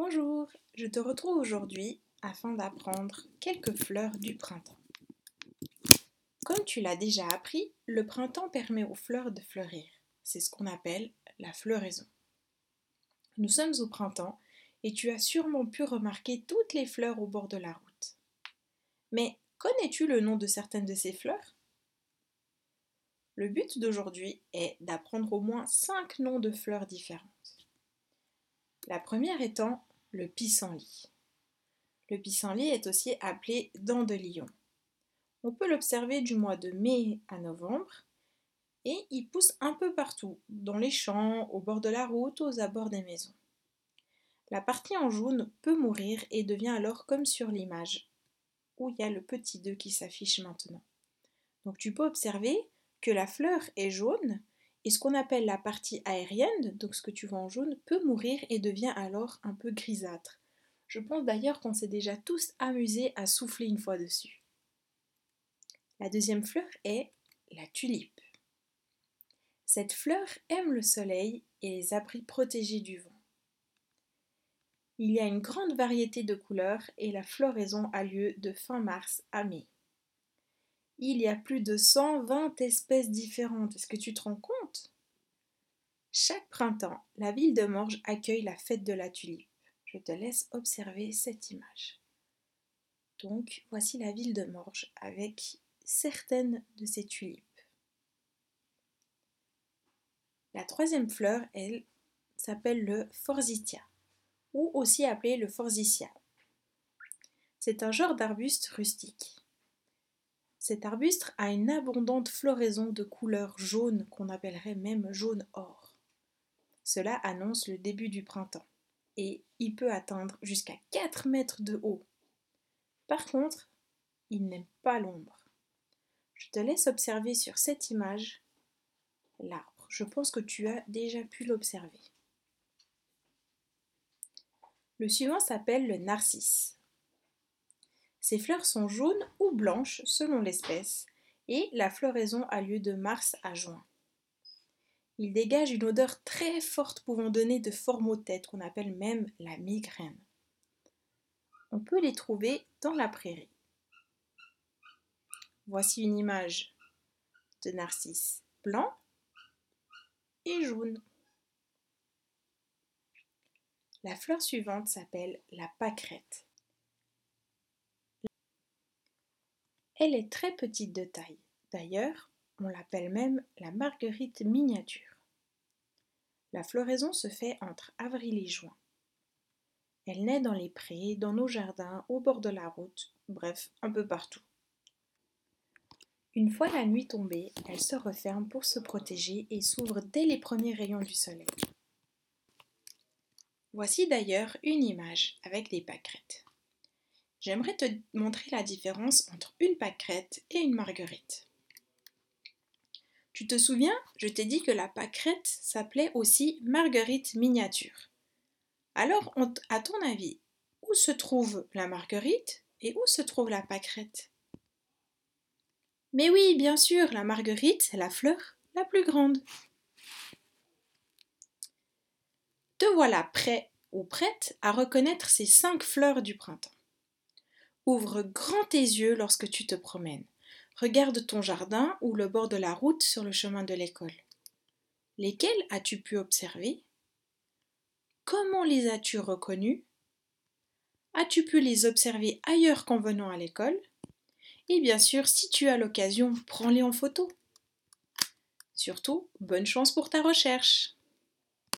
Bonjour, je te retrouve aujourd'hui afin d'apprendre quelques fleurs du printemps. Comme tu l'as déjà appris, le printemps permet aux fleurs de fleurir. C'est ce qu'on appelle la floraison. Nous sommes au printemps et tu as sûrement pu remarquer toutes les fleurs au bord de la route. Mais connais-tu le nom de certaines de ces fleurs? Le but d'aujourd'hui est d'apprendre au moins cinq noms de fleurs différentes. La première étant le pissenlit. Le pissenlit est aussi appelé dandelion. On peut l'observer du mois de mai à novembre et il pousse un peu partout, dans les champs, au bord de la route, aux abords des maisons. La partie en jaune peut mourir et devient alors comme sur l'image, où il y a le petit 2 qui s'affiche maintenant. Donc tu peux observer que la fleur est jaune et ce qu'on appelle la partie aérienne, donc ce que tu vois en jaune, peut mourir et devient alors un peu grisâtre. Je pense d'ailleurs qu'on s'est déjà tous amusés à souffler une fois dessus. La deuxième fleur est la tulipe. Cette fleur aime le soleil et les abris protégés du vent. Il y a une grande variété de couleurs et la floraison a lieu de fin mars à mai. Il y a plus de 120 espèces différentes. Est-ce que tu te rends compte? Chaque printemps, la ville de Morges accueille la fête de la tulipe. Je te laisse observer cette image. Donc, voici la ville de Morges avec certaines de ces tulipes. La troisième fleur, elle, s'appelle le forsythia, ou aussi appelé le forsythia. C'est un genre d'arbuste rustique. Cet arbuste a une abondante floraison de couleur jaune qu'on appellerait même jaune or. Cela annonce le début du printemps et il peut atteindre jusqu'à 4 mètres de haut. Par contre, il n'aime pas l'ombre. Je te laisse observer sur cette image l'arbre. Je pense que tu as déjà pu l'observer. Le suivant s'appelle le narcisse. Ces fleurs sont jaunes ou blanches selon l'espèce et la floraison a lieu de mars à juin. Ils dégagent une odeur très forte pouvant donner de forts maux de tête qu'on appelle même la migraine. On peut les trouver dans la prairie. Voici une image de narcisse blanc et jaune. La fleur suivante s'appelle la pâquerette. Elle est très petite de taille. D'ailleurs, on l'appelle même la marguerite miniature. La floraison se fait entre avril et juin. Elle naît dans les prés, dans nos jardins, au bord de la route, bref, un peu partout. Une fois la nuit tombée, elle se referme pour se protéger et s'ouvre dès les premiers rayons du soleil. Voici d'ailleurs une image avec des pâquerettes. J'aimerais te montrer la différence entre une pâquerette et une marguerite. Tu te souviens, je t'ai dit que la pâquerette s'appelait aussi marguerite miniature. Alors, à ton avis, où se trouve la marguerite et où se trouve la pâquerette? Mais oui, bien sûr, la marguerite, c'est la fleur la plus grande. Te voilà prêt ou prête à reconnaître ces cinq fleurs du printemps. Ouvre grand tes yeux lorsque tu te promènes. Regarde ton jardin ou le bord de la route sur le chemin de l'école. Lesquels as-tu pu observer? Comment les as-tu reconnus? As-tu pu les observer ailleurs qu'en venant à l'école? Et bien sûr, si tu as l'occasion, prends-les en photo. Surtout, bonne chance pour ta recherche